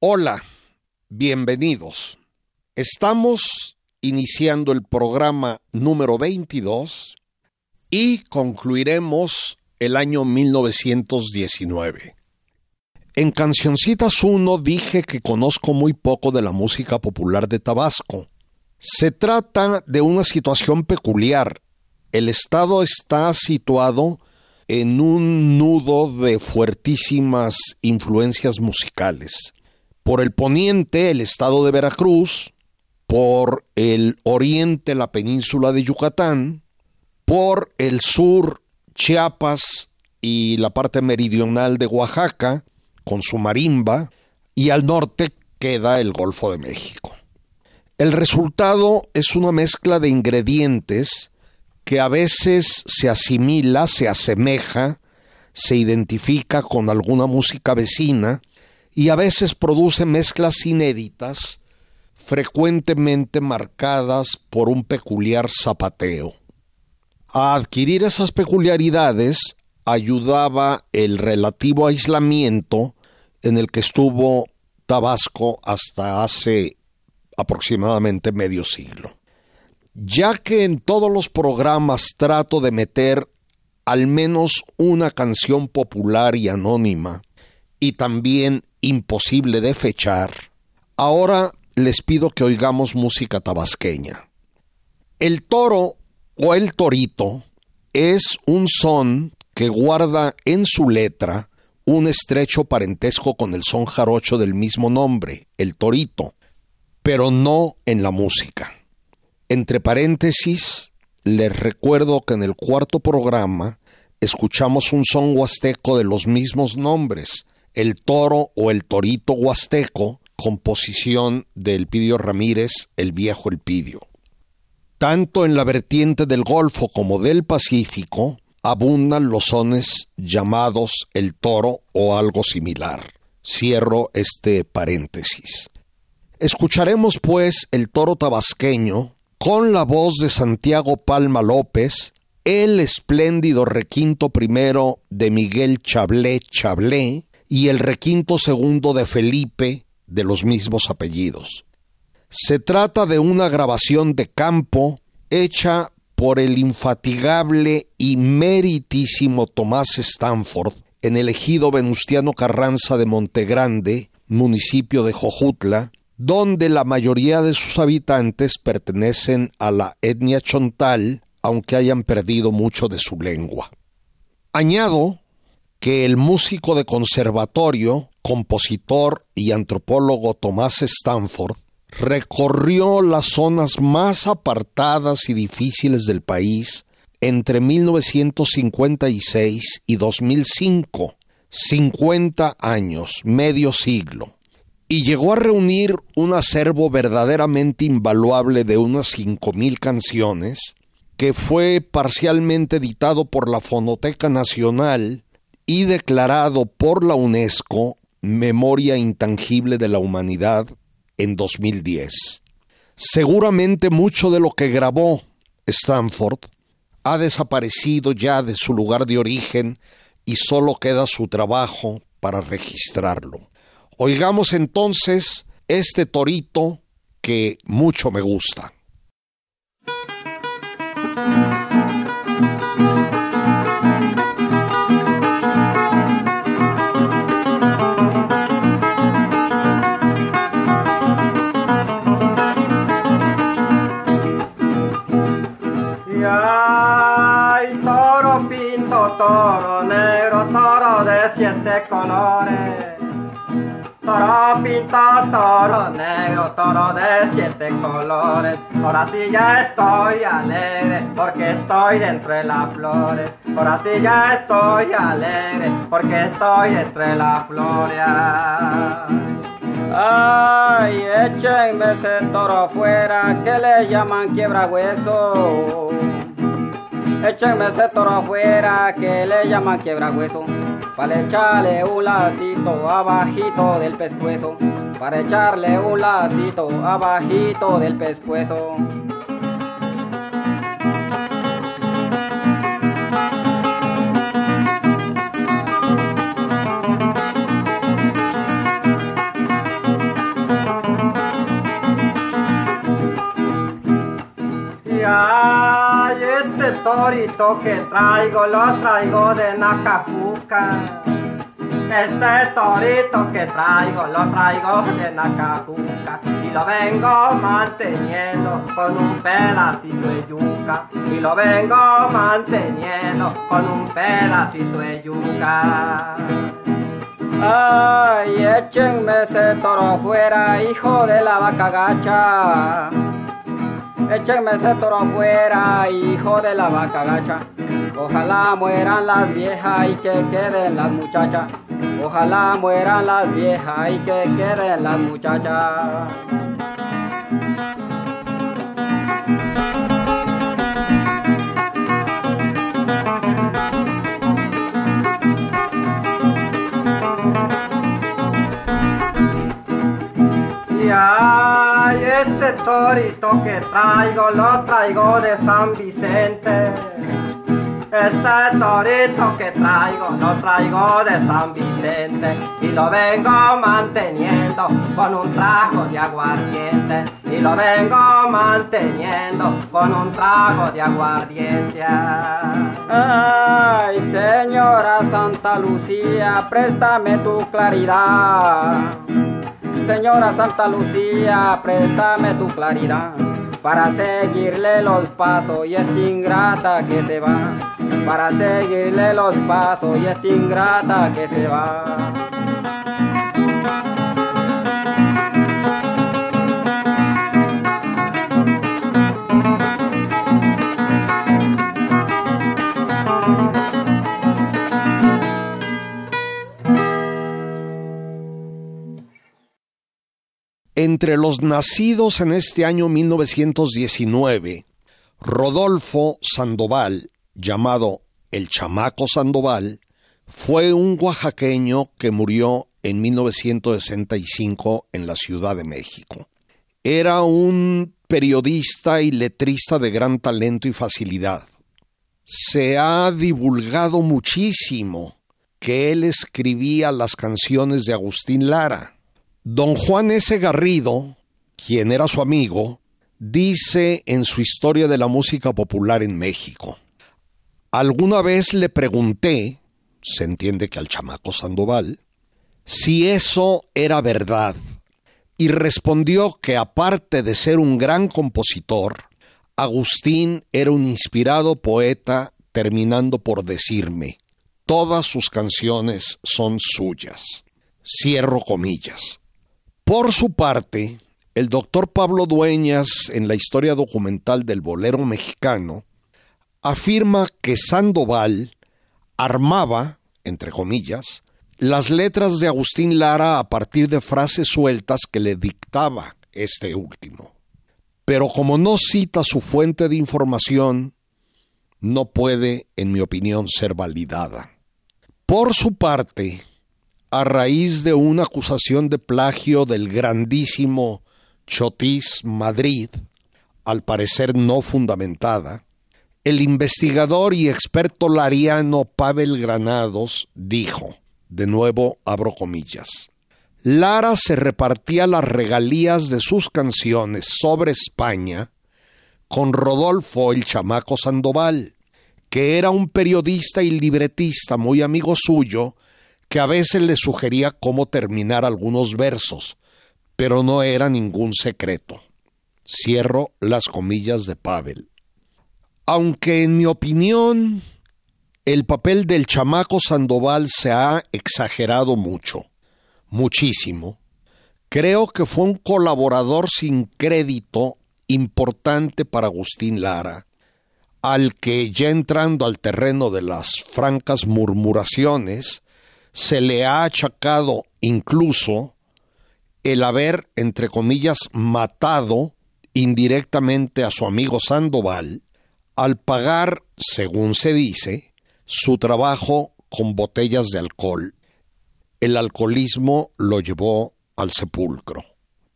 Hola, bienvenidos. Estamos iniciando el programa número 22 y concluiremos el año 1919. En Cancioncitas 1 dije que conozco muy poco de la música popular de Tabasco. Se trata de una situación peculiar. El estado está situado en un nudo de fuertísimas influencias musicales por el poniente el estado de Veracruz, por el oriente la península de Yucatán, por el sur Chiapas y la parte meridional de Oaxaca, con su marimba, y al norte queda el Golfo de México. El resultado es una mezcla de ingredientes que a veces se asimila, se asemeja, se identifica con alguna música vecina, y a veces produce mezclas inéditas, frecuentemente marcadas por un peculiar zapateo. A adquirir esas peculiaridades ayudaba el relativo aislamiento en el que estuvo Tabasco hasta hace aproximadamente medio siglo. Ya que en todos los programas trato de meter al menos una canción popular y anónima, y también imposible de fechar, ahora les pido que oigamos música tabasqueña. El toro o el torito es un son que guarda en su letra un estrecho parentesco con el son jarocho del mismo nombre, el torito, pero no en la música. Entre paréntesis, les recuerdo que en el cuarto programa escuchamos un son huasteco de los mismos nombres, el toro o el torito huasteco, composición de Elpidio Ramírez, el viejo Elpidio. Tanto en la vertiente del Golfo como del Pacífico abundan los sones llamados el toro o algo similar. Cierro este paréntesis. Escucharemos pues el toro tabasqueño con la voz de Santiago Palma López, el espléndido requinto primero de Miguel Chablé Chablé, y el requinto segundo de Felipe de los mismos apellidos. Se trata de una grabación de campo hecha por el infatigable y meritísimo Tomás Stanford en el ejido Venustiano Carranza de Montegrande, municipio de Jojutla, donde la mayoría de sus habitantes pertenecen a la etnia chontal, aunque hayan perdido mucho de su lengua. Añado que el músico de conservatorio, compositor y antropólogo Tomás Stanford recorrió las zonas más apartadas y difíciles del país entre 1956 y 2005, 50 años, medio siglo, y llegó a reunir un acervo verdaderamente invaluable de unas 5.000 canciones, que fue parcialmente editado por la Fonoteca Nacional y declarado por la UNESCO Memoria Intangible de la Humanidad en 2010. Seguramente mucho de lo que grabó Stanford ha desaparecido ya de su lugar de origen y solo queda su trabajo para registrarlo. Oigamos entonces este torito que mucho me gusta. Toro pinto, toro negro, toro de siete colores. Ahora sí ya estoy alegre porque estoy dentro de las flores. ahora sí ya estoy alegre porque estoy entre las flores. Ay, échenme ese toro afuera que le llaman quiebra hueso. Échenme ese toro afuera que le llaman quiebra hueso. Para echarle un lacito abajito del pescuezo. Para echarle un lacito abajito del pescuezo. Torito que traigo lo traigo de Nacajuca. Este torito que traigo lo traigo de Nacajuca y lo vengo manteniendo con un pedacito de yuca y lo vengo manteniendo con un pedacito de yuca. Ay, échenme ese toro fuera, hijo de la vaca gacha. Échenme ese toro afuera, hijo de la vaca gacha. Ojalá mueran las viejas y que queden las muchachas. Ojalá mueran las viejas y que queden las muchachas. Este torito que traigo lo traigo de San Vicente. Este torito que traigo lo traigo de San Vicente y lo vengo manteniendo con un trago de aguardiente y lo vengo manteniendo con un trago de aguardiente. Ay, señora Santa Lucía, préstame tu claridad. Señora Santa Lucía, préstame tu claridad para seguirle los pasos y esta ingrata que se va. Para seguirle los pasos y esta ingrata que se va. Entre los nacidos en este año 1919, Rodolfo Sandoval, llamado el Chamaco Sandoval, fue un oaxaqueño que murió en 1965 en la Ciudad de México. Era un periodista y letrista de gran talento y facilidad. Se ha divulgado muchísimo que él escribía las canciones de Agustín Lara Don Juan S. Garrido, quien era su amigo, dice en su historia de la música popular en México. Alguna vez le pregunté, se entiende que al chamaco Sandoval, si eso era verdad, y respondió que aparte de ser un gran compositor, Agustín era un inspirado poeta, terminando por decirme, todas sus canciones son suyas. Cierro comillas. Por su parte, el doctor Pablo Dueñas, en la historia documental del bolero mexicano, afirma que Sandoval armaba, entre comillas, las letras de Agustín Lara a partir de frases sueltas que le dictaba este último. Pero como no cita su fuente de información, no puede, en mi opinión, ser validada. Por su parte, a raíz de una acusación de plagio del grandísimo Chotis Madrid, al parecer no fundamentada, el investigador y experto lariano Pavel Granados dijo, de nuevo abro comillas, Lara se repartía las regalías de sus canciones sobre España con Rodolfo el chamaco Sandoval, que era un periodista y libretista muy amigo suyo, que a veces le sugería cómo terminar algunos versos, pero no era ningún secreto. Cierro las comillas de Pavel. Aunque en mi opinión el papel del chamaco Sandoval se ha exagerado mucho, muchísimo, creo que fue un colaborador sin crédito importante para Agustín Lara, al que ya entrando al terreno de las francas murmuraciones, se le ha achacado incluso el haber, entre comillas, matado indirectamente a su amigo Sandoval al pagar, según se dice, su trabajo con botellas de alcohol. El alcoholismo lo llevó al sepulcro.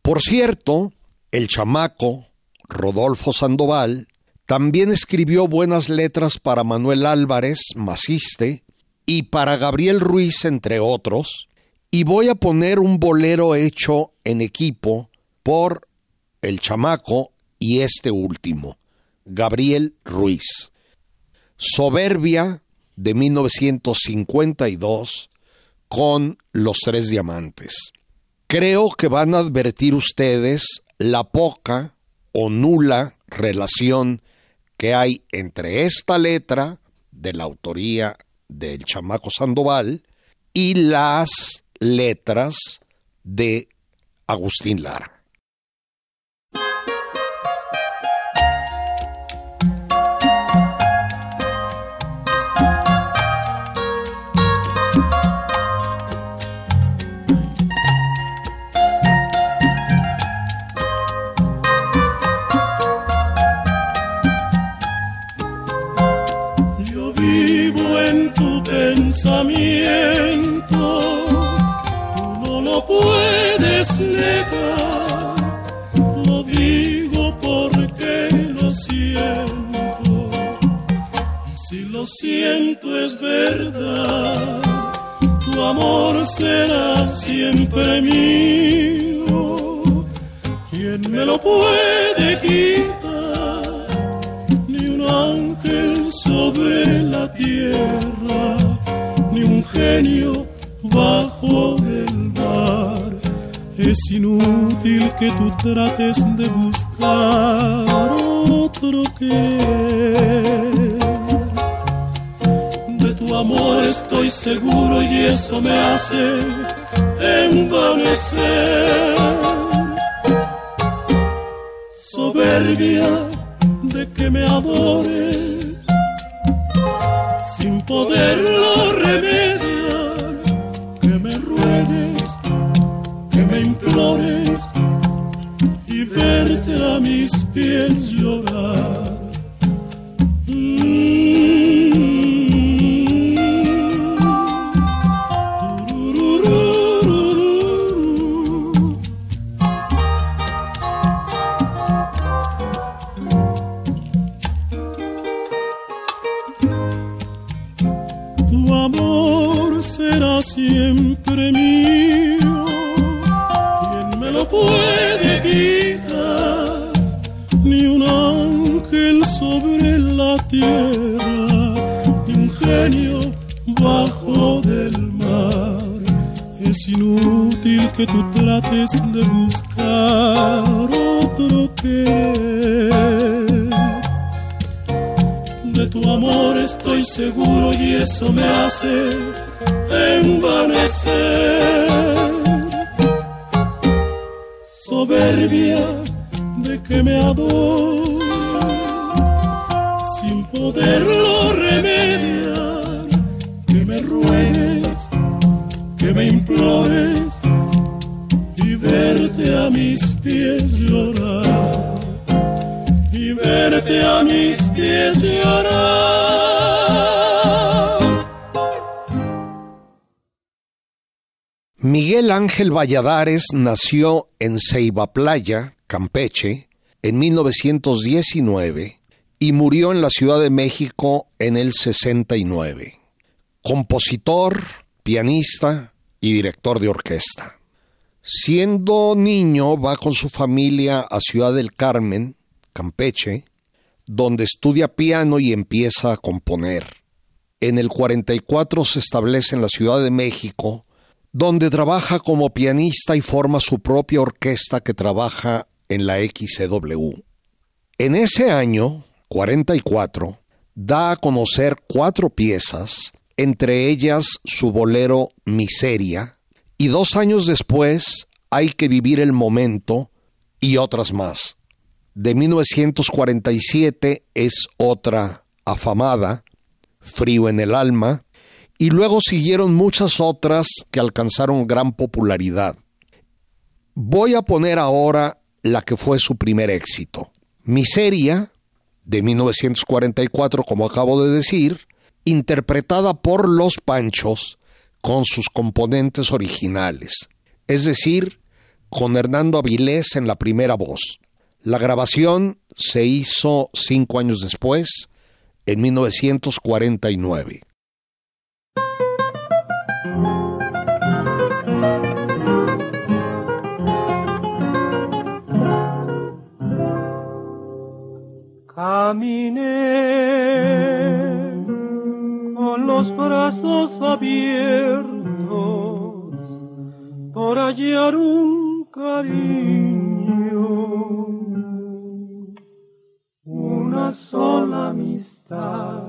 Por cierto, el chamaco, Rodolfo Sandoval, también escribió buenas letras para Manuel Álvarez, Maciste, y para Gabriel Ruiz, entre otros, y voy a poner un bolero hecho en equipo por el chamaco y este último, Gabriel Ruiz. Soberbia de 1952 con Los Tres Diamantes. Creo que van a advertir ustedes la poca o nula relación que hay entre esta letra de la autoría del chamaco Sandoval y las letras de Agustín Lara. Pensamiento, tú no lo puedes negar, lo digo porque lo siento, y si lo siento es verdad, tu amor será siempre mío, ¿quién me lo puede quitar? Ni un ángel sobre la tierra genio bajo el mar. Es inútil que tú trates de buscar otro querer. De tu amor estoy seguro y eso me hace envanecer. Soberbia de que me adores sin poderlo remediar. Me implores y verte a mis pies llorar. siempre mío. Que tú trates de buscar otro querer. De tu amor estoy seguro y eso me hace envanecer. Soberbia de que me adore sin poderlo llorar. A mis pies llorar. Miguel Ángel Valladares nació en Ceiba Playa, Campeche, en 1919 y murió en la Ciudad de México en el 69. Compositor, pianista y director de orquesta. Siendo niño va con su familia a Ciudad del Carmen, Campeche, donde estudia piano y empieza a componer. En el 44 se establece en la Ciudad de México donde trabaja como pianista y forma su propia orquesta que trabaja en la XCW. En ese año, 44, da a conocer cuatro piezas, entre ellas su bolero Miseria, y dos años después hay que vivir el momento y otras más. de 1947 es otra afamada, Frío en el alma, y luego siguieron muchas otras que alcanzaron gran popularidad. Voy a poner ahora la que fue su primer éxito, Miseria, de 1944, como acabo de decir, interpretada por Los Panchos con sus componentes originales, es decir, con Hernando Avilés en la primera voz. La grabación se hizo cinco años después, en 1949. Caminé los brazos abiertos por hallar un cariño, una sola amistad.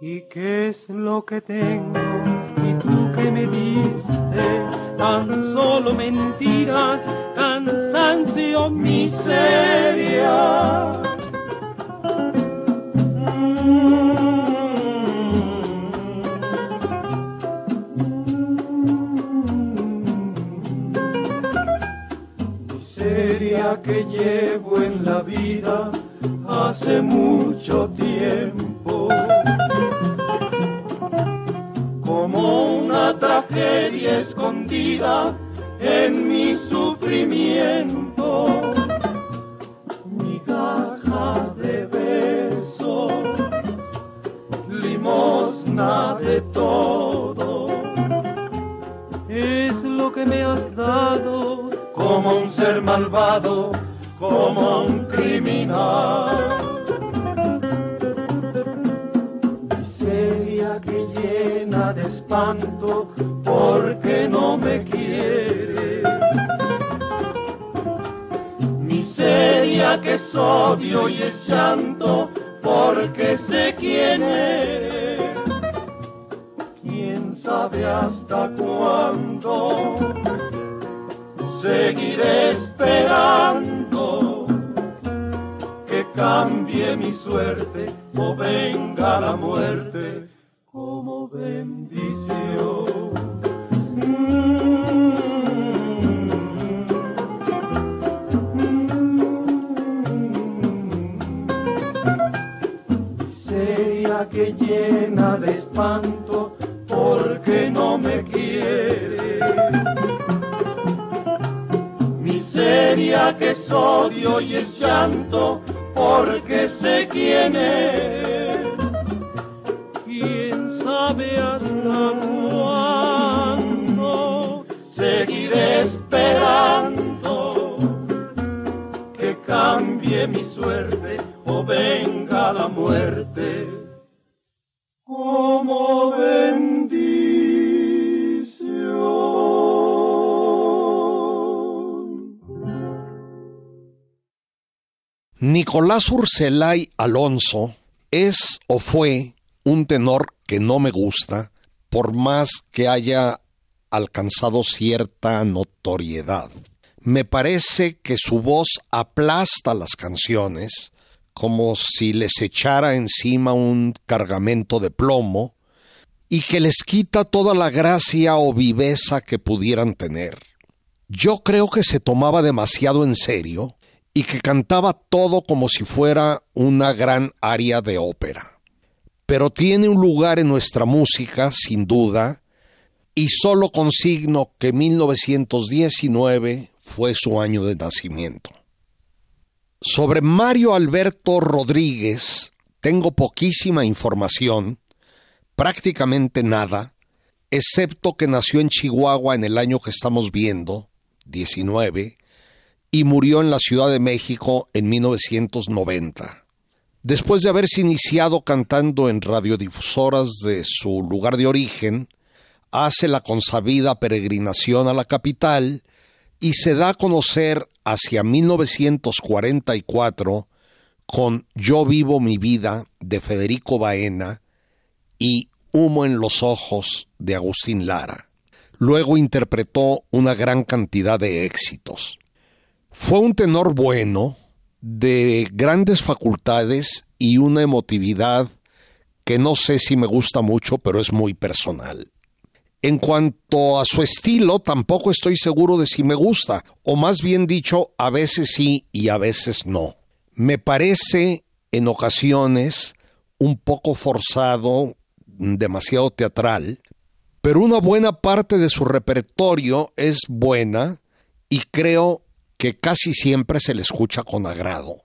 ¿Y qué es lo que tengo? ¿Y tú que me diste? Tan solo mentiras, cansancio, miseria. Que llevo en la vida hace mucho tiempo. Como una tragedia escondida en mi sufrimiento. Mi caja de besos, limosna de todo. Es lo que me has dado como un ser malvado, como un criminal. Miseria que llena de espanto porque no me quiere. Miseria que es odio y es llanto porque sé quién es. Quién sabe hasta seguiré esperando que cambie mi suerte o venga la muerte Nicolás Urselay Alonso es o fue un tenor que no me gusta, por más que haya alcanzado cierta notoriedad. Me parece que su voz aplasta las canciones como si les echara encima un cargamento de plomo y que les quita toda la gracia o viveza que pudieran tener. Yo creo que se tomaba demasiado en serio y que cantaba todo como si fuera una gran aria de ópera. Pero tiene un lugar en nuestra música, sin duda, y solo consigno que 1919 fue su año de nacimiento. Sobre Mario Alberto Rodríguez tengo poquísima información, prácticamente nada, excepto que nació en Chihuahua en el año que estamos viendo, 19, y murió en la Ciudad de México en 1990. Después de haberse iniciado cantando en radiodifusoras de su lugar de origen, hace la consabida peregrinación a la capital y se da a conocer hacia 1944 con Yo vivo mi vida de Federico Baena y Humo en los ojos de Agustín Lara. Luego interpretó una gran cantidad de éxitos. Fue un tenor bueno, de grandes facultades y una emotividad que no sé si me gusta mucho, pero es muy personal. En cuanto a su estilo, tampoco estoy seguro de si me gusta, o más bien dicho, a veces sí y a veces no. Me parece en ocasiones un poco forzado, demasiado teatral, pero una buena parte de su repertorio es buena y creo que casi siempre se le escucha con agrado.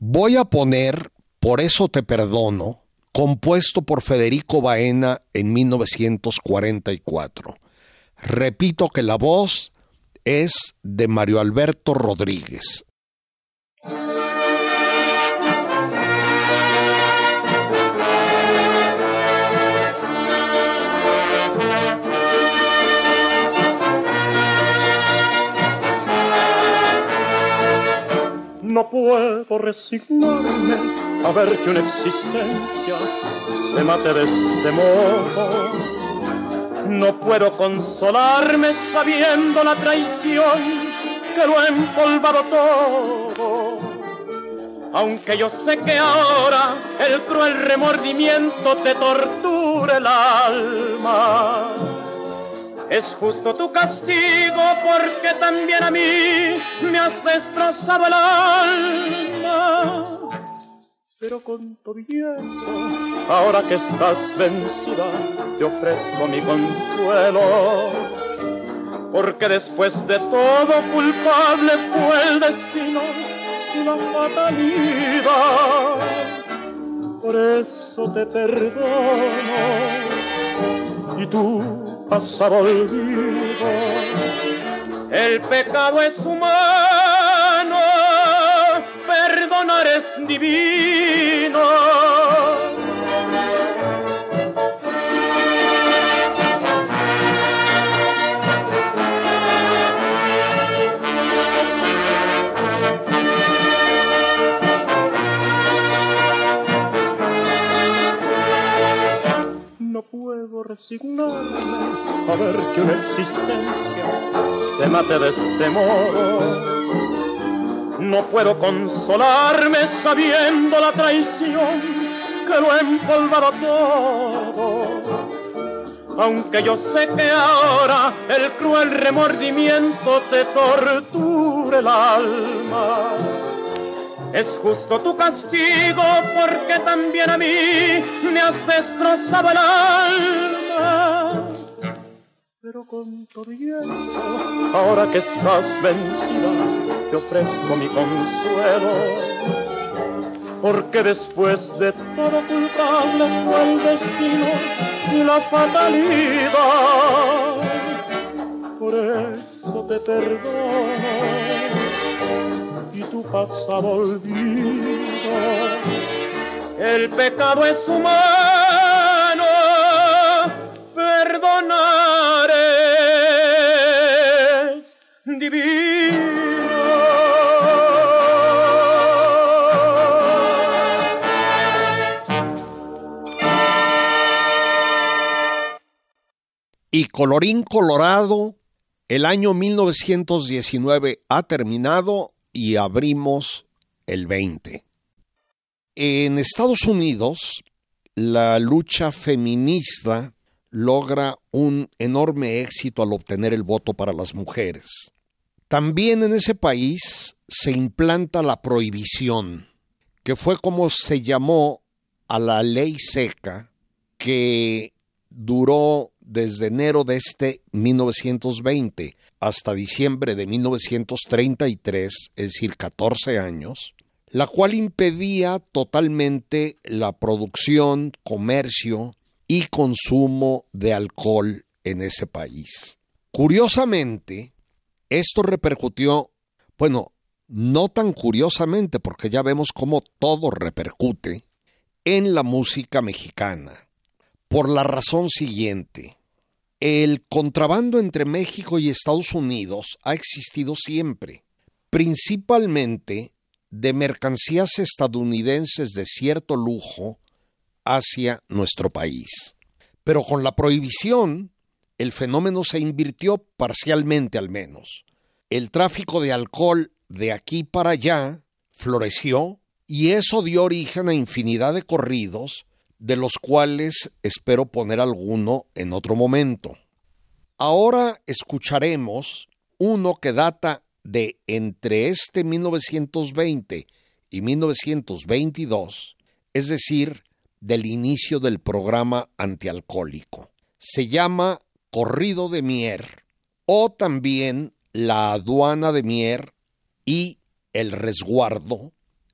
Voy a poner Por eso te perdono, compuesto por Federico Baena en 1944. Repito que la voz es de Mario Alberto Rodríguez. No puedo resignarme a ver que una existencia se mate de este modo. No puedo consolarme sabiendo la traición que lo ha empolvado todo. Aunque yo sé que ahora el cruel remordimiento te tortura el alma es justo tu castigo porque también a mí me has destrozado el alma. Pero con todo eso, ahora que estás vencida, te ofrezco mi consuelo. Porque después de todo culpable fue el destino y la fatalidad. Por eso te perdono y tú pasado olvido. El pecado es humano, perdonar es divino. A que una existencia se mate de este modo. No puedo consolarme sabiendo la traición que lo ha empolvado todo. Aunque yo sé que ahora el cruel remordimiento te torture el alma es justo tu castigo porque también a mí me has destrozado el alma. Pero con eso, ahora que estás vencida, te ofrezco mi consuelo. Porque después de todo culpable fue el destino y la fatalidad. Por eso te perdono y tu pasado olvido. El pecado es humano, perdonar Y colorín colorado, el año 1919 ha terminado y abrimos el 20. En Estados Unidos, la lucha feminista logra un enorme éxito al obtener el voto para las mujeres. También en ese país se implanta la prohibición, que fue como se llamó a la ley seca que duró desde enero de este 1920 hasta diciembre de 1933, es decir, 14 años, la cual impedía totalmente la producción, comercio y consumo de alcohol en ese país. Curiosamente, esto repercutió, bueno, no tan curiosamente porque ya vemos cómo todo repercute en la música mexicana, por la razón siguiente. El contrabando entre México y Estados Unidos ha existido siempre, principalmente de mercancías estadounidenses de cierto lujo hacia nuestro país. Pero con la prohibición, el fenómeno se invirtió parcialmente al menos. el tráfico de alcohol de aquí para allá floreció y eso dio origen a infinidad de corridos, de los cuales espero poner alguno en otro momento. Ahora escucharemos uno que data de entre este 1920 y 1922, es decir, del inicio del programa antialcohólico. Se llama Corrido de Mier o también La aduana de Mier y El resguardo,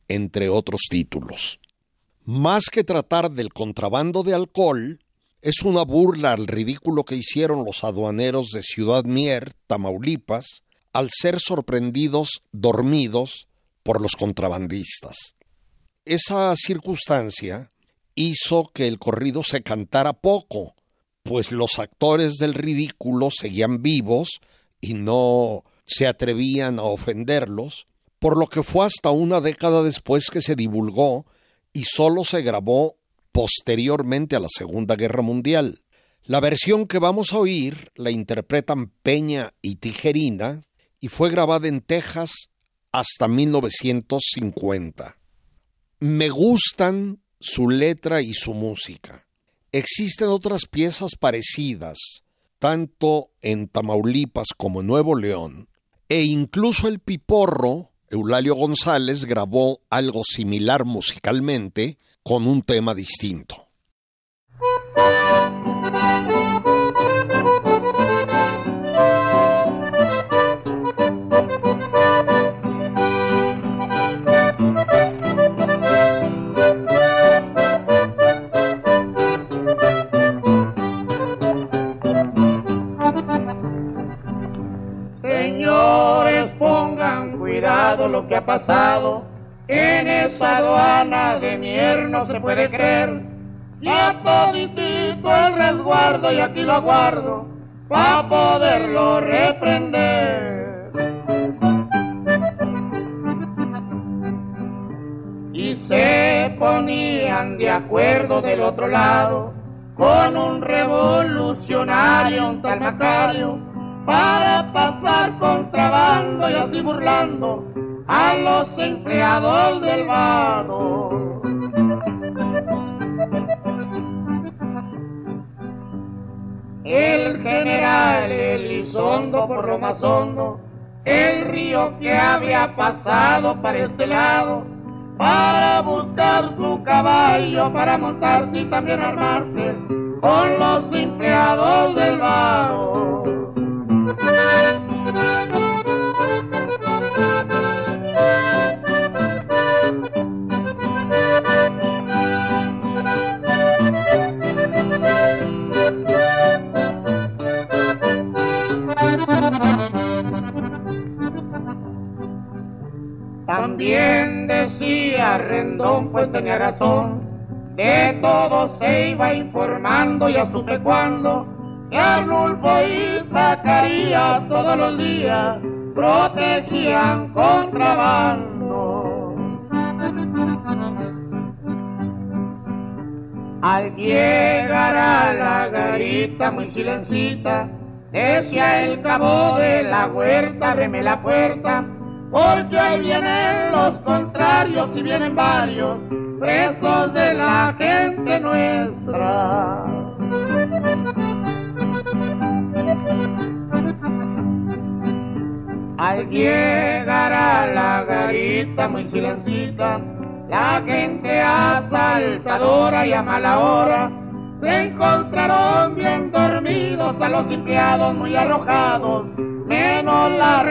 entre otros títulos. Más que tratar del contrabando de alcohol, es una burla al ridículo que hicieron los aduaneros de Ciudad Mier, Tamaulipas, al ser sorprendidos dormidos por los contrabandistas. Esa circunstancia hizo que el corrido se cantara poco, pues los actores del ridículo seguían vivos y no se atrevían a ofenderlos, por lo que fue hasta una década después que se divulgó y solo se grabó posteriormente a la Segunda Guerra Mundial. La versión que vamos a oír la interpretan Peña y Tijerina y fue grabada en Texas hasta 1950. Me gustan su letra y su música. Existen otras piezas parecidas, tanto en Tamaulipas como en Nuevo León, e incluso el Piporro, Eulalio González, grabó algo similar musicalmente con un tema distinto. Cuidado lo que ha pasado en esa aduana de mier no se puede creer. Ya toditito el resguardo y aquí lo aguardo para poderlo reprender. Y se ponían de acuerdo del otro lado con un revolucionario, un tal Macario, para pasar contrabando y así burlando a los empleados del vado. El general Elizondo por hondo, el río que había pasado para este lado, para buscar su caballo, para montarse y también armarse con los empleados del vado. También decía Rendón, pues tenía razón, de todo se iba informando, ya supe cuándo, que Arnulfo y Zacarías todos los días protegían contrabando. Al llegar a la garita muy silencita, decía el cabo de la huerta, abreme la puerta, porque ahí vienen los contrarios y vienen varios presos de la gente nuestra. Al llegar a la garita muy silencita, la gente asaltadora y a mala hora se encontraron bien dormidos a los empleados muy arrojados, menos la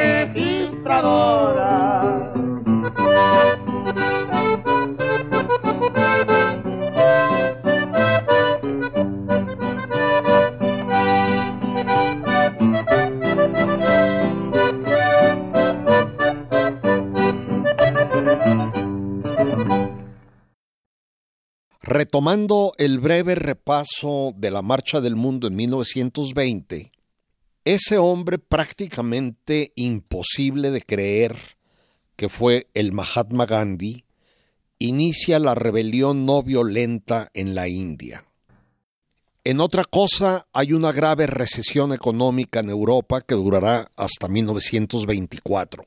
Retomando el breve repaso de la Marcha del Mundo en 1920, ese hombre prácticamente imposible de creer que fue el Mahatma Gandhi, inicia la rebelión no violenta en la India. En otra cosa, hay una grave recesión económica en Europa que durará hasta 1924.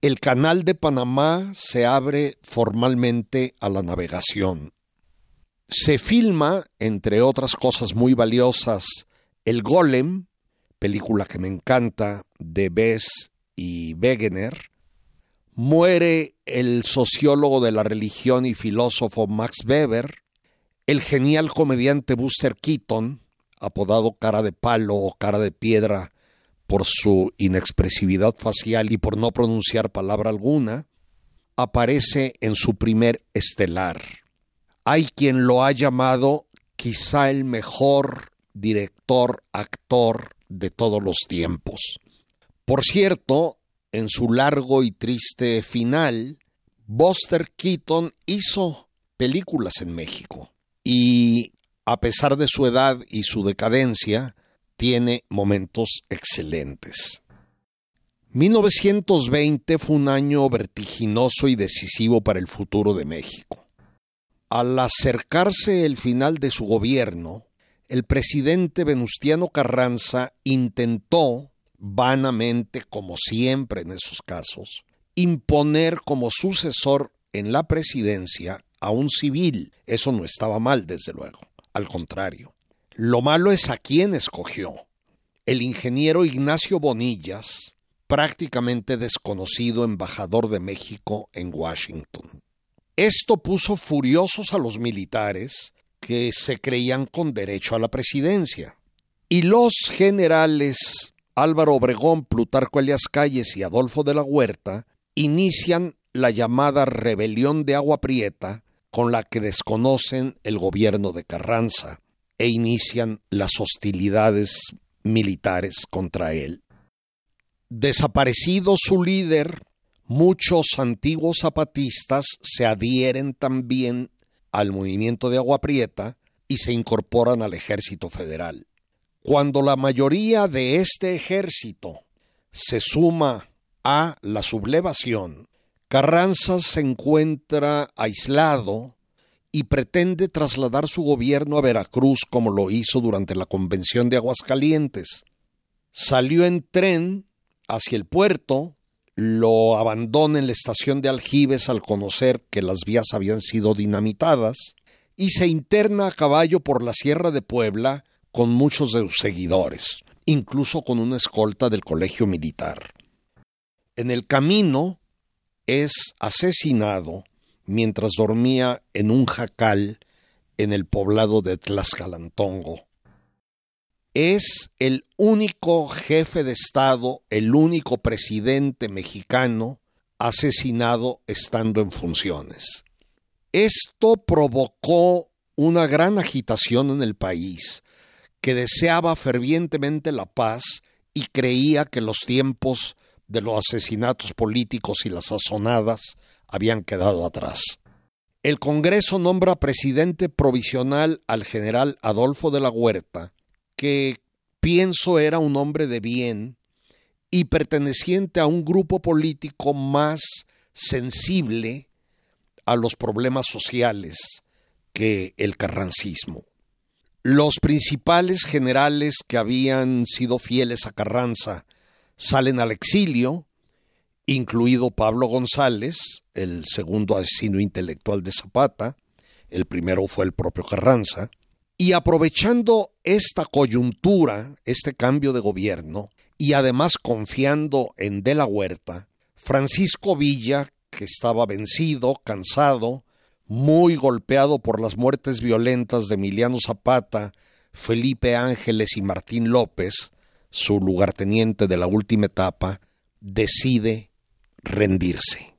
El canal de Panamá se abre formalmente a la navegación. Se filma, entre otras cosas muy valiosas, El Golem, película que me encanta, de Bess y Wegener. Muere el sociólogo de la religión y filósofo Max Weber el genial comediante Buster Keaton, apodado cara de palo o cara de piedra por su inexpresividad facial y por no pronunciar palabra alguna, aparece en su primer estelar. Hay quien lo ha llamado quizá el mejor director actor de todos los tiempos. Por cierto, en su largo y triste final, Buster Keaton hizo películas en México y a pesar de su edad y su decadencia, tiene momentos excelentes. 1920 fue un año vertiginoso y decisivo para el futuro de México. Al acercarse el final de su gobierno, el presidente Venustiano Carranza intentó, vanamente como siempre en esos casos, imponer como sucesor en la presidencia a un civil. Eso no estaba mal, desde luego. Al contrario. Lo malo es a quién escogió. El ingeniero Ignacio Bonillas, prácticamente desconocido embajador de México en Washington. Esto puso furiosos a los militares que se creían con derecho a la presidencia. Y los generales Álvaro Obregón, Plutarco Elias Calles y Adolfo de la Huerta inician la llamada Rebelión de Agua Prieta, con la que desconocen el gobierno de Carranza e inician las hostilidades militares contra él. Desaparecido su líder, muchos antiguos zapatistas se adhieren también al movimiento de Agua Prieta y se incorporan al ejército federal. Cuando la mayoría de este ejército se suma a la sublevación, Carranza se encuentra aislado y pretende trasladar su gobierno a Veracruz como lo hizo durante la convención de Aguascalientes. Salió en tren hacia el puerto, lo abandona en la estación de Aljibes al conocer que las vías habían sido dinamitadas y se interna a caballo por la Sierra de Puebla con muchos de sus seguidores, incluso con una escolta del colegio militar. En el camino es asesinado mientras dormía en un jacal en el poblado de Tlaxcalantongo. Es el único jefe de Estado, el único presidente mexicano asesinado estando en funciones. Esto provocó una gran agitación en el país, que deseaba fervientemente la paz y creía que los tiempos de los asesinatos políticos y las sazonadas habían quedado atrás. El Congreso nombra presidente provisional al general Adolfo de la Huerta, que pienso era un hombre de bien y perteneciente a un grupo político más sensible a los problemas sociales que el carrancismo. Los principales generales que habían sido fieles a Carranza salen al exilio, incluido Pablo González, el segundo asesino intelectual de Zapata, el primero fue el propio Carranza, y aprovechando esta coyuntura, este cambio de gobierno, y además confiando en De la Huerta, Francisco Villa, que estaba vencido, cansado, muy golpeado por las muertes violentas de Emiliano Zapata, Felipe Ángeles y Martín López, su lugarteniente de la última etapa, decide rendirse.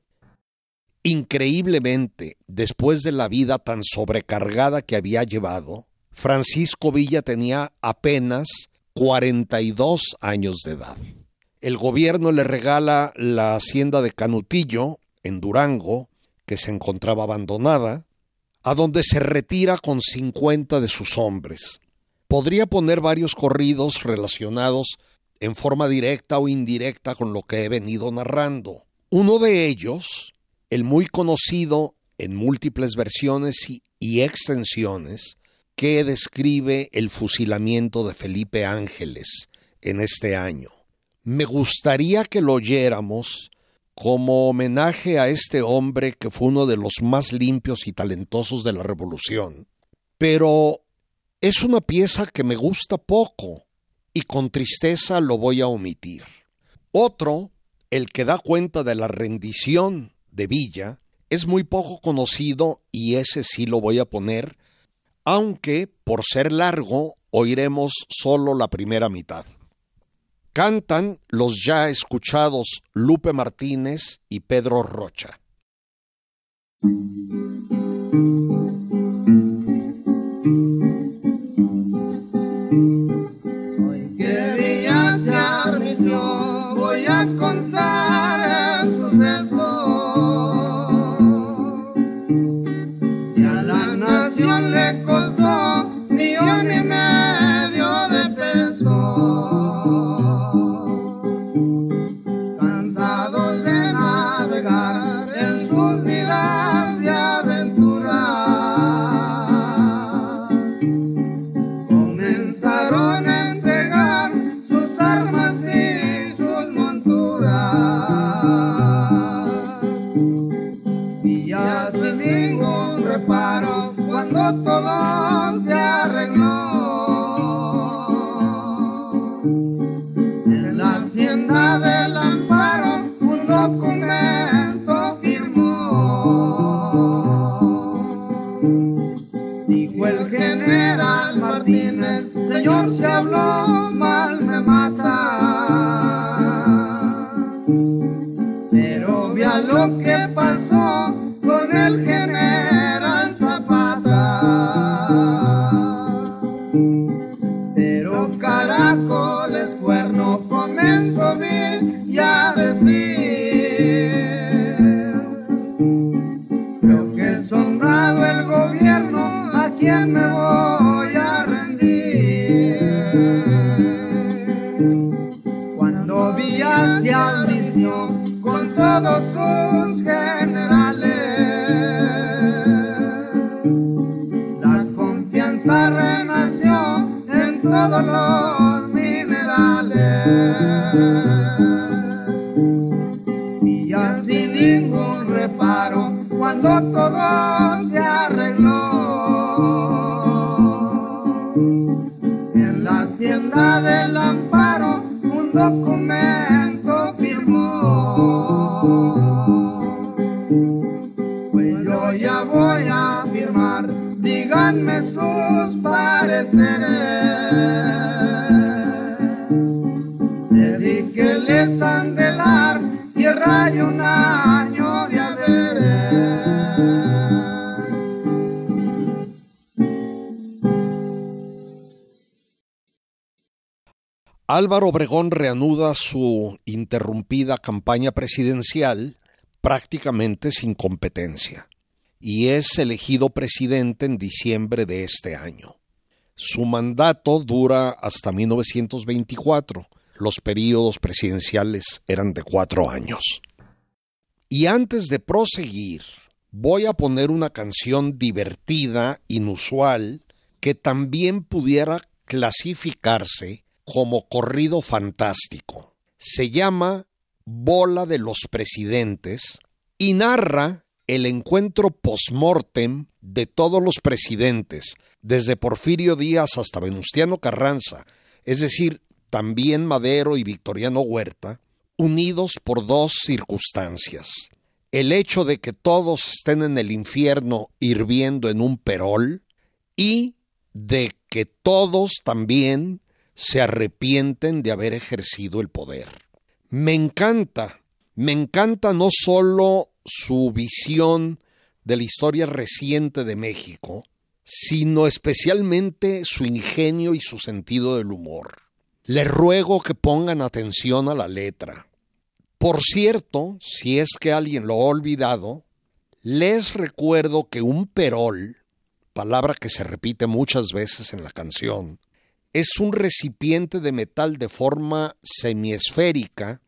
Increíblemente, después de la vida tan sobrecargada que había llevado, Francisco Villa tenía apenas 42 años de edad. El gobierno le regala la hacienda de Canutillo, en Durango, que se encontraba abandonada, a donde se retira con 50 de sus hombres. Podría poner varios corridos relacionados en forma directa o indirecta con lo que he venido narrando. Uno de ellos, el muy conocido en múltiples versiones y, extensiones, que describe el fusilamiento de Felipe Ángeles en este año. Me gustaría que lo oyéramos como homenaje a este hombre que fue uno de los más limpios y talentosos de la revolución. Pero es una pieza que me gusta poco y con tristeza lo voy a omitir. Otro, el que da cuenta de la rendición de Villa, es muy poco conocido y ese sí lo voy a poner, aunque por ser largo oiremos solo la primera mitad. Cantan los ya escuchados Lupe Martínez y Pedro Rocha. Pero vean lo que pasó. Obregón reanuda su interrumpida campaña presidencial prácticamente sin competencia y es elegido presidente en diciembre de este año. Su mandato dura hasta 1924. Los períodos presidenciales eran de cuatro años. Y antes de proseguir, voy a poner una canción divertida, inusual, que también pudiera clasificarse como corrido fantástico. Se llama Bola de los Presidentes y narra el encuentro post-mortem de todos los presidentes, desde Porfirio Díaz hasta Venustiano Carranza, es decir, también Madero y Victoriano Huerta, unidos por dos circunstancias. El hecho de que todos estén en el infierno hirviendo en un perol y de que todos también se arrepienten de haber ejercido el poder. Me encanta, me encanta no solo su visión de la historia reciente de México, sino especialmente su ingenio y su sentido del humor. Les ruego que pongan atención a la letra. Por cierto, si es que alguien lo ha olvidado, les recuerdo que un perol, palabra que se repite muchas veces en la canción, es un recipiente de metal de forma semiesférica,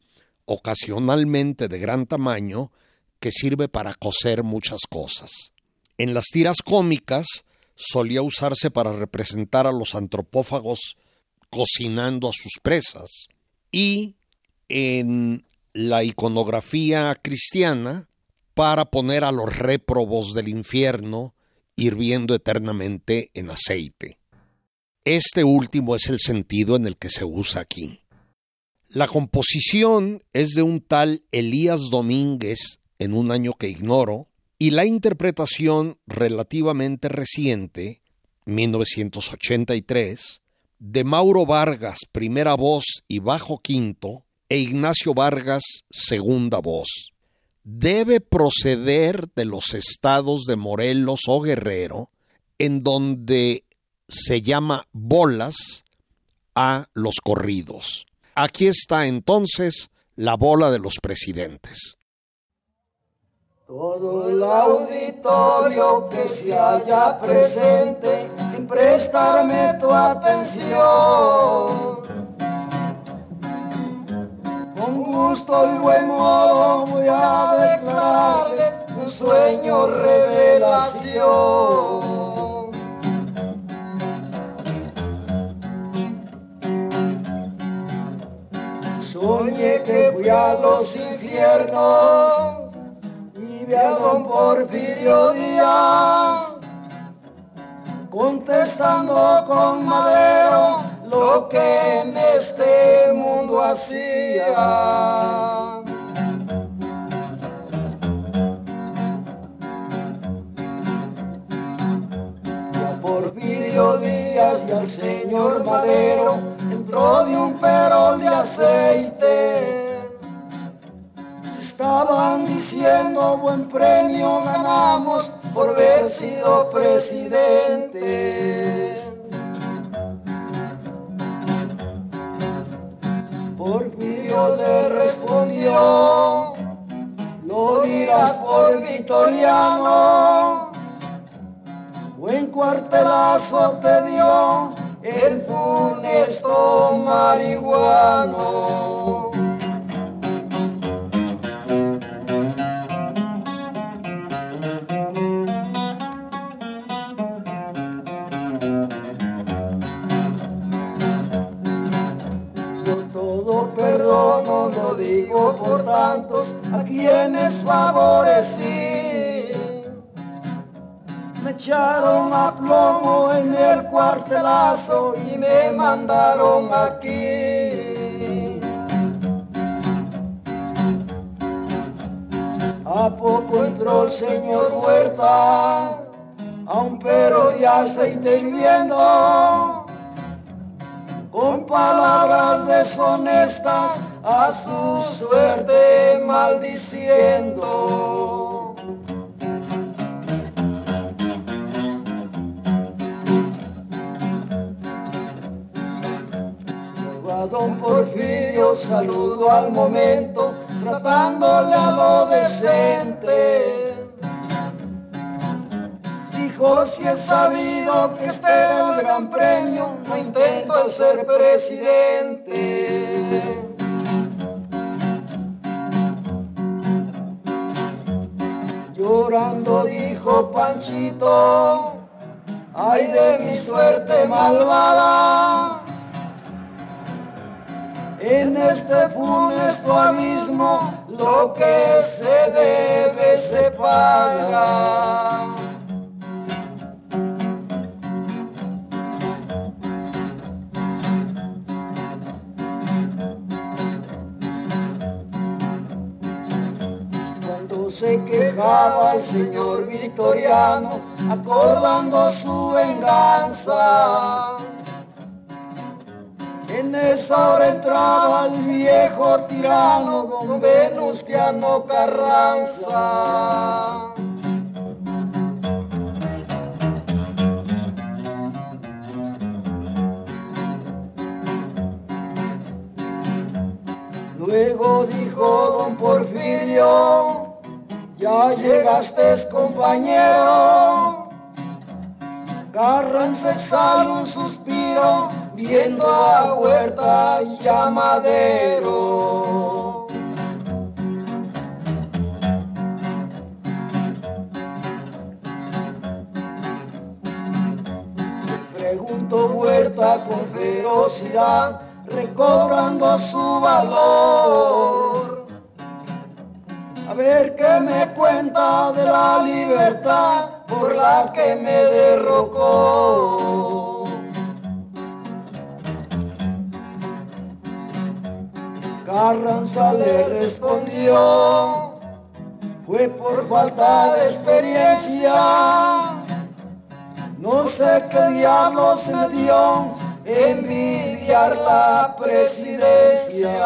ocasionalmente de gran tamaño, que sirve para coser muchas cosas. En las tiras cómicas solía usarse para representar a los antropófagos cocinando a sus presas. Y en la iconografía cristiana, para poner a los réprobos del infierno hirviendo eternamente en aceite. Este último es el sentido en el que se usa aquí. La composición es de un tal Elías Domínguez en un año que ignoro, y la interpretación relativamente reciente, 1983, de Mauro Vargas, primera voz y bajo quinto, e Ignacio Vargas, segunda voz. Debe proceder de los estados de Morelos o Guerrero, en donde se llama bolas a los corridos. Aquí está entonces la bola de los presidentes. Todo el auditorio que se haya presente en prestarme tu atención. Con gusto y buen modo voy a declararles un sueño revelación. Soñé que fui a los infiernos a don Porfirio Díaz, contestando con madero lo que en este mundo hacía. Y a Porfirio Díaz y al señor Madero entró de un perol de aceite Estaban diciendo buen premio ganamos por haber sido presidentes. Porfirio le respondió, lo dirás por Victoriano, buen cuartelazo te dio el funesto marihuano. Saludo al momento, tratándole a lo decente. Dijo si he sabido que este era el gran premio, no intento el ser presidente. Llorando dijo Panchito, ay de mi suerte malvada. En este funesto abismo lo que se debe se paga. se quejaba el señor Victoriano, acordando su venganza. En esa hora entraba el viejo tirano don Venustiano Carranza. Luego dijo don Porfirio, ya llegaste, compañero. Carranza exhala un suspiro, viendo a Huerta y a Madero. Pregunto Huerta con ferocidad, recobrando su valor. A ver qué me cuenta de la libertad por la que me derrocó. Carranza le respondió, fue por falta de experiencia. No sé qué diablos me dio envidiar la presidencia.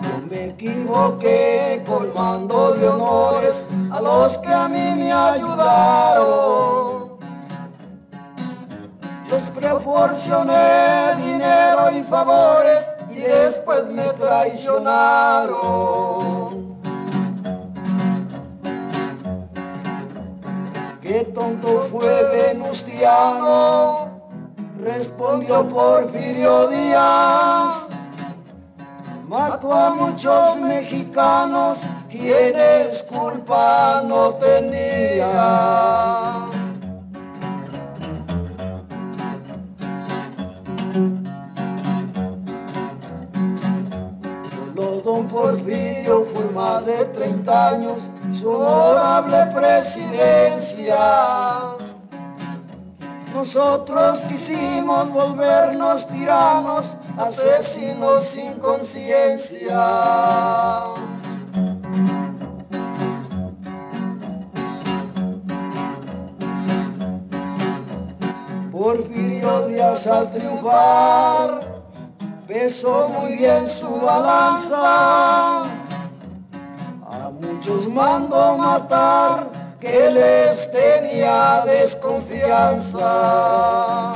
No me equivoqué colmando de honores a los que a mí me ayudaron. Les proporcioné dinero y favores y después me traicionaron. Qué tonto fue Venustiano, respondió Porfirio Díaz. Mató a muchos mexicanos, quienes culpa no tenían. Solo don Porfirio fue más de 30 años su honorable presidencia. Nosotros quisimos volvernos tiranos, asesinos sin conciencia. Al triunfar pesó muy bien su balanza. A muchos mandó matar que les tenía desconfianza.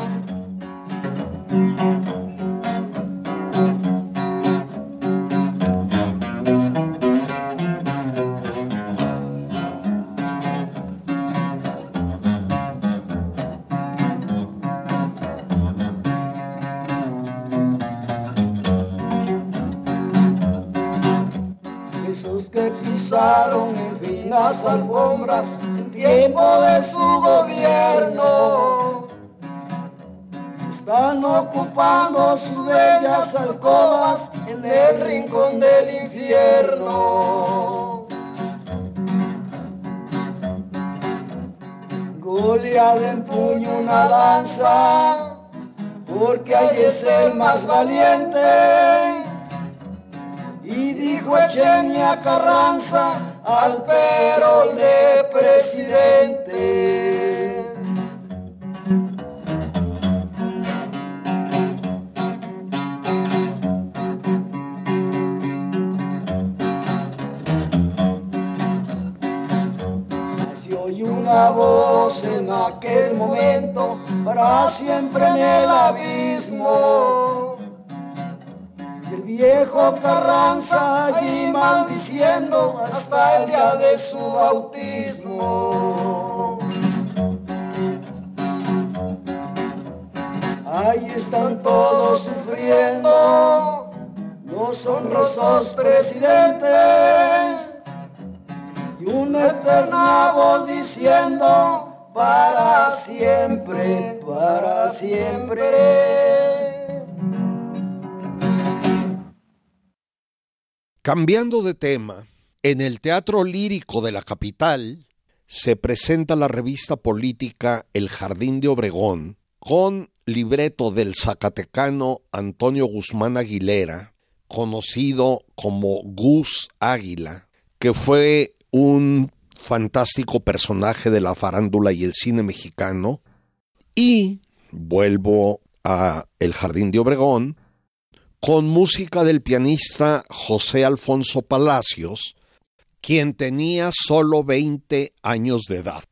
Finas alfombras en tiempo de su gobierno están ocupando sus bellas alcobas en el rincón del infierno. Goliat empuña una lanza porque ahí es el más valiente y dijo echenme a Carranza al perol de presidente. Oye una voz en aquel momento para siempre en el abismo. El viejo Carranza allí hasta el día de su bautismo. Ahí están todos sufriendo los honrosos presidentes y una eterna voz diciendo para siempre, para siempre. Cambiando de tema, en el Teatro Lírico de la capital se presenta la revista política El Jardín de Obregón con libreto del zacatecano Antonio Guzmán Aguilera, conocido como Gus Águila, que fue un fantástico personaje de la farándula y el cine mexicano, y vuelvo a El Jardín de Obregón, con música del pianista José Alfonso Palacios, quien tenía solo 20 años de edad.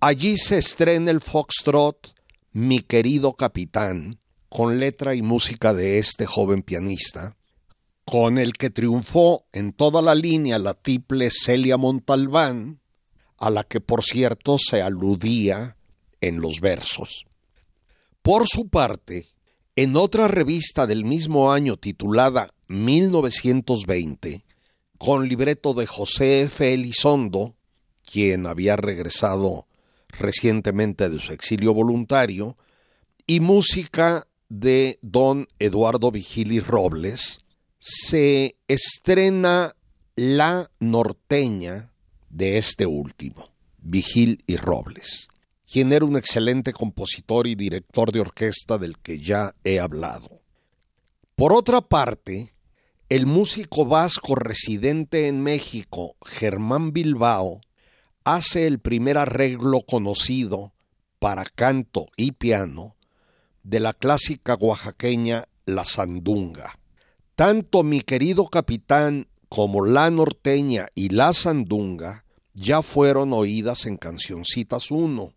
Allí se estrena el foxtrot Mi querido capitán, con letra y música de este joven pianista, con el que triunfó en toda la línea la tiple Celia Montalbán, a la que por cierto se aludía en los versos. Por su parte, en otra revista del mismo año titulada 1920, con libreto de José F. Elizondo, quien había regresado recientemente de su exilio voluntario, y música de don Eduardo Vigili Robles, se estrena La Norteña de este último, Vigil y Robles, quien era un excelente compositor y director de orquesta del que ya he hablado. Por otra parte, el músico vasco residente en México, Germán Bilbao, hace el primer arreglo conocido para canto y piano de la clásica oaxaqueña La Sandunga. Tanto mi querido capitán como La Norteña y La Sandunga ya fueron oídas en Cancioncitas 1,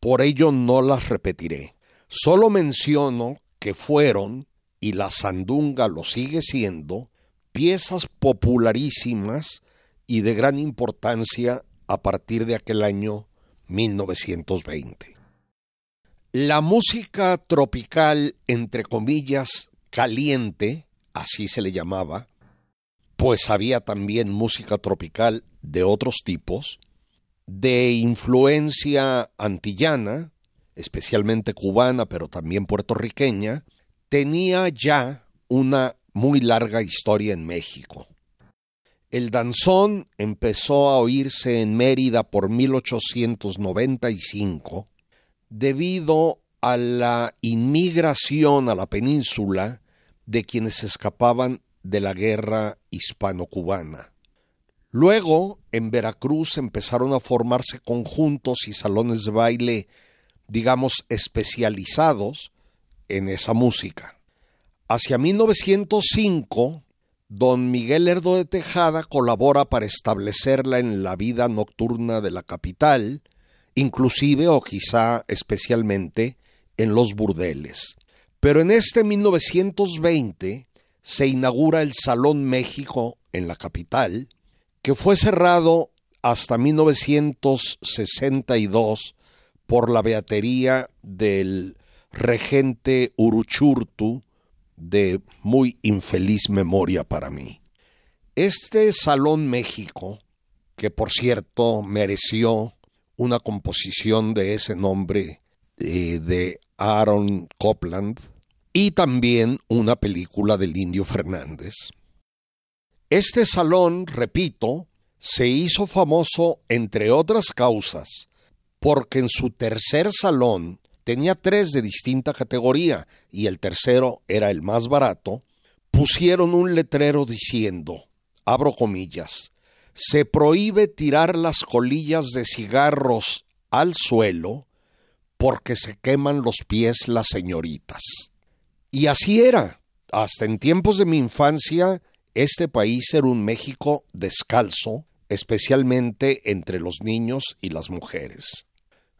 por ello no las repetiré. Solo menciono que fueron, y La Sandunga lo sigue siendo, piezas popularísimas y de gran importancia a partir de aquel año 1920. La música tropical, entre comillas, caliente, así se le llamaba, pues había también música tropical de otros tipos, de influencia antillana, especialmente cubana, pero también puertorriqueña, tenía ya una muy larga historia en México. El danzón empezó a oírse en Mérida por 1895 debido a la inmigración a la península de quienes escapaban de la guerra hispano-cubana. Luego, en Veracruz empezaron a formarse conjuntos y salones de baile, digamos, especializados en esa música. Hacia 1905, don Miguel Lerdo de Tejada colabora para establecerla en la vida nocturna de la capital, inclusive o quizá especialmente en los burdeles. Pero en este 1920 se inaugura el Salón México en la capital, que fue cerrado hasta 1962 por la beatería del regente Uruchurtu, de muy infeliz memoria para mí. Este Salón México, que por cierto mereció una composición de ese nombre eh, de Aaron Copland, y también una película del Indio Fernández. Este salón, repito, se hizo famoso entre otras causas porque en su tercer salón tenía tres de distinta categoría y el tercero era el más barato, pusieron un letrero diciendo, abro comillas, se prohíbe tirar las colillas de cigarros al suelo porque se queman los pies las señoritas. Y así era. Hasta en tiempos de mi infancia, este país era un México descalzo, especialmente entre los niños y las mujeres.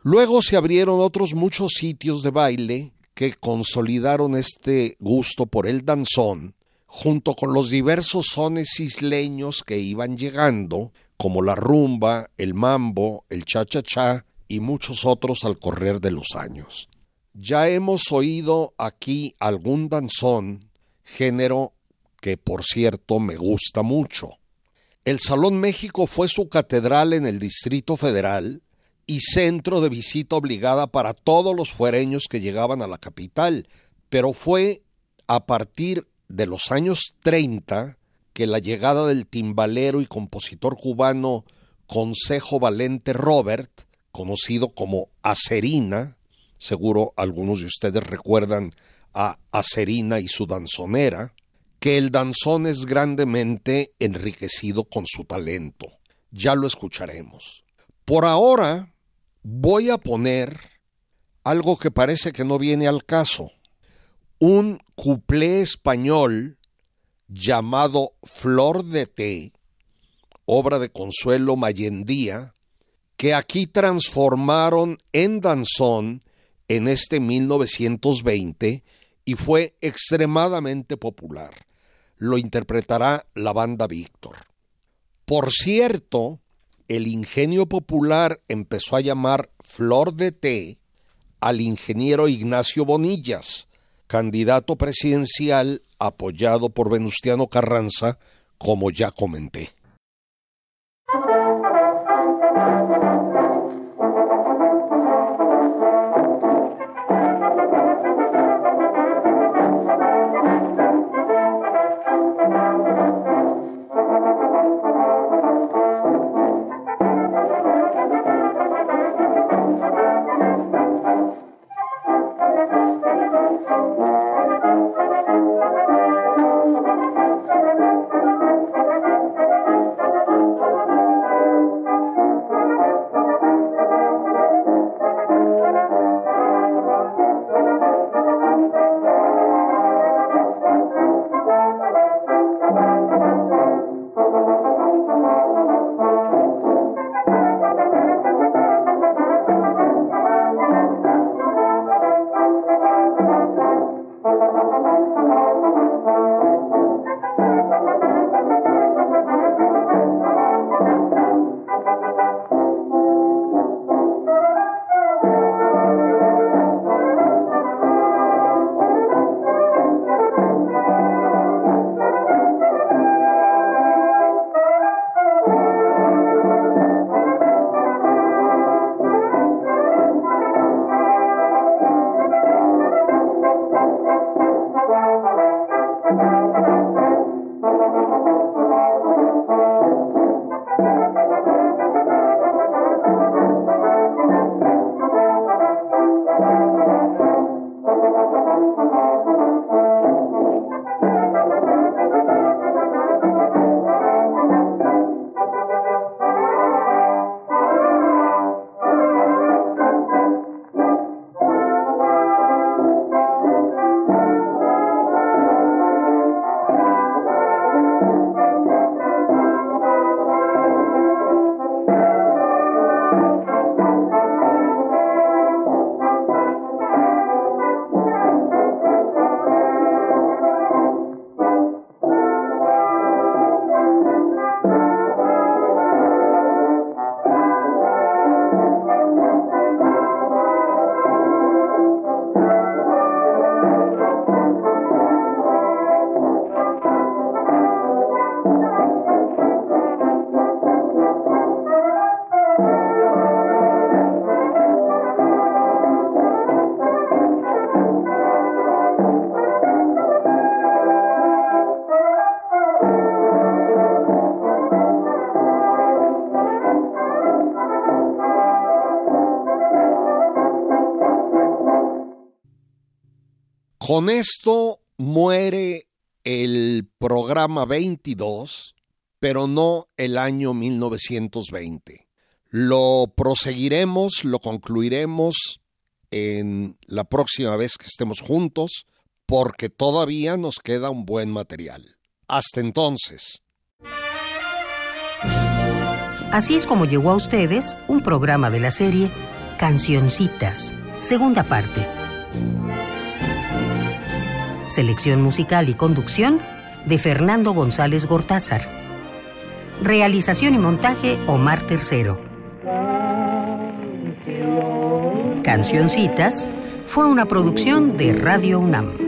Luego se abrieron otros muchos sitios de baile que consolidaron este gusto por el danzón, junto con los diversos sones isleños que iban llegando, como la rumba, el mambo, el cha-cha-cha y muchos otros al correr de los años. Ya hemos oído aquí algún danzón, género que por cierto me gusta mucho. El Salón México fue su catedral en el Distrito Federal y centro de visita obligada para todos los fuereños que llegaban a la capital, pero fue a partir de los años 30 que la llegada del timbalero y compositor cubano Consejo Valente Robert, conocido como Acerina, seguro algunos de ustedes recuerdan a Acerina y su danzonera, que el danzón es grandemente enriquecido con su talento. Ya lo escucharemos. Por ahora voy a poner algo que parece que no viene al caso. Un cuplé español llamado Flor de Té, obra de Consuelo Mayendía, que aquí transformaron en danzón en este 1920 y fue extremadamente popular. Lo interpretará la banda Víctor. Por cierto, el ingenio popular empezó a llamar Flor de Té al ingeniero Ignacio Bonillas, candidato presidencial apoyado por Venustiano Carranza, como ya comenté. Con esto muere el programa 22, pero no el año 1920. Lo proseguiremos, lo concluiremos en la próxima vez que estemos juntos, porque todavía nos queda un buen material. Hasta entonces. Así es como llegó a ustedes un programa de la serie Cancioncitas, segunda parte. Selección musical y conducción de Fernando González Gortázar. Realización y montaje Omar Tercero. Cancioncitas fue una producción de Radio UNAM.